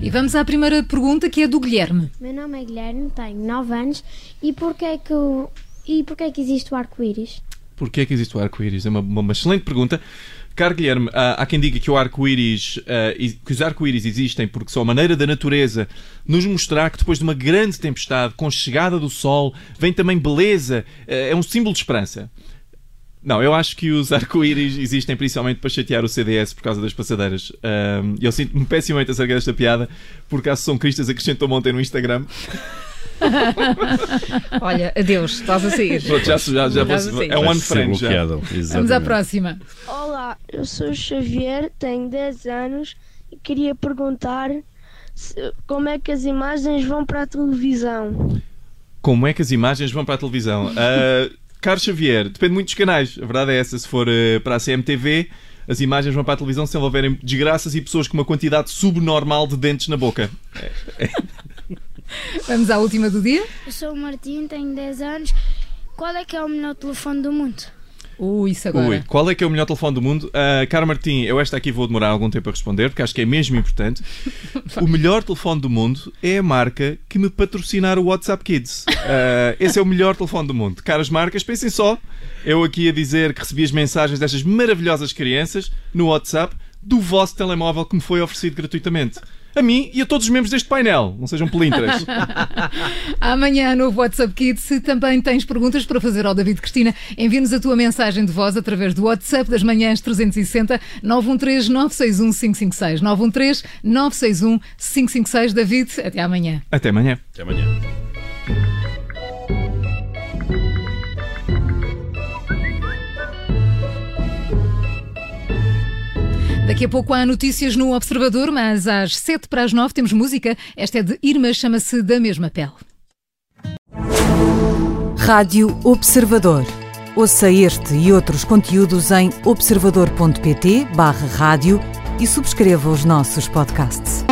E vamos à primeira pergunta que é do Guilherme. Meu nome é Guilherme, tenho 9 anos e porquê é que, o- e porquê é que existe o arco-íris? Porquê é que existe o arco-íris? É uma- uma excelente pergunta. Caro Guilherme, há, quem diga que arco-íris, ah, e- que os arco-íris existem porque são a maneira da natureza nos mostrar que depois de uma grande tempestade, com chegada do sol, vem também beleza, ah, é um símbolo de esperança. Não, eu acho que os arco-íris existem principalmente para chatear o CDS por causa das passadeiras. Ahm, eu sinto-me pessimamente acerca desta piada, porque a São Cristas acrescentou ontem no Instagram. Olha, adeus, estás a sair. Pronto, já, já, já, Estás a sair. é um ano frente já. bloqueado. Vamos à próxima. Olá, eu sou o Xavier, tenho 10 anos e queria perguntar se- como é que as imagens vão para a televisão. Como é que as imagens vão para a televisão? Uh, Carlos Xavier, depende muito dos canais. A verdade é essa. Se for uh, para a CMTV, as imagens vão para a televisão se envolverem desgraças e pessoas com uma quantidade subnormal de dentes na boca. Vamos à última do dia. Eu sou o Martim, tenho 10 anos. Qual é que é o melhor telefone do mundo? Ui, isso agora. Ui, qual é que é o melhor telefone do mundo? Uh, Caro Martim, eu esta aqui vou demorar algum tempo a responder, porque acho que é mesmo importante. o melhor telefone do mundo é a marca que me patrocinar o WhatsApp Kids. Uh, esse é o melhor telefone do mundo. Caras marcas, pensem só, eu aqui a dizer que recebi as mensagens destas maravilhosas crianças no WhatsApp do vosso telemóvel que me foi oferecido gratuitamente. A mim e a todos os membros deste painel. Não sejam pelintras. Amanhã, no WhatsApp Kids, se também tens perguntas para fazer ao David Cristina, envia-nos a tua mensagem de voz através do WhatsApp das manhãs 360 913 961 556. 913 961 556. David, até amanhã. Até amanhã. Até amanhã. Daqui a pouco há notícias no Observador, mas às 7 para as 9 temos música. Esta é de Irma, chama-se Da Mesma Pele. Rádio Observador. Ouça este e outros conteúdos em observador.pt/barra rádio e subscreva os nossos podcasts.